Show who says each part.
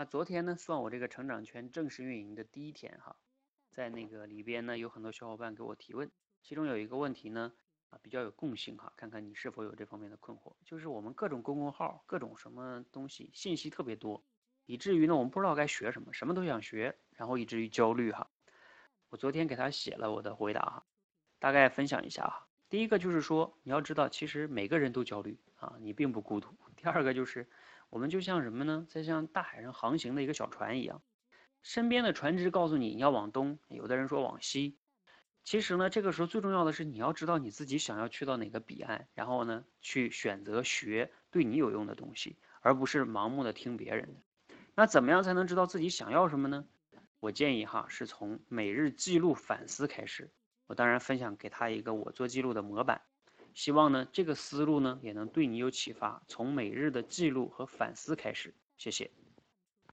Speaker 1: 那昨天呢，算我这个成长圈正式运营的第一天哈，在那个里边呢，有很多小伙伴给我提问，其中有一个问题呢，啊比较有共性哈，看看你是否有这方面的困惑，就是我们各种公众号、各种什么东西信息特别多，以至于呢，我们不知道该学什么，什么都想学，然后以至于焦虑哈。我昨天给他写了我的回答哈，大概分享一下哈。第一个就是说，你要知道，其实每个人都焦虑啊，你并不孤独。第二个就是，我们就像什么呢？在像大海上航行的一个小船一样，身边的船只告诉你你要往东，有的人说往西。其实呢，这个时候最重要的是你要知道你自己想要去到哪个彼岸，然后呢，去选择学对你有用的东西，而不是盲目的听别人的。那怎么样才能知道自己想要什么呢？我建议哈，是从每日记录反思开始。我当然分享给他一个我做记录的模板，希望呢这个思路呢也能对你有启发。从每日的记录和反思开始，谢谢。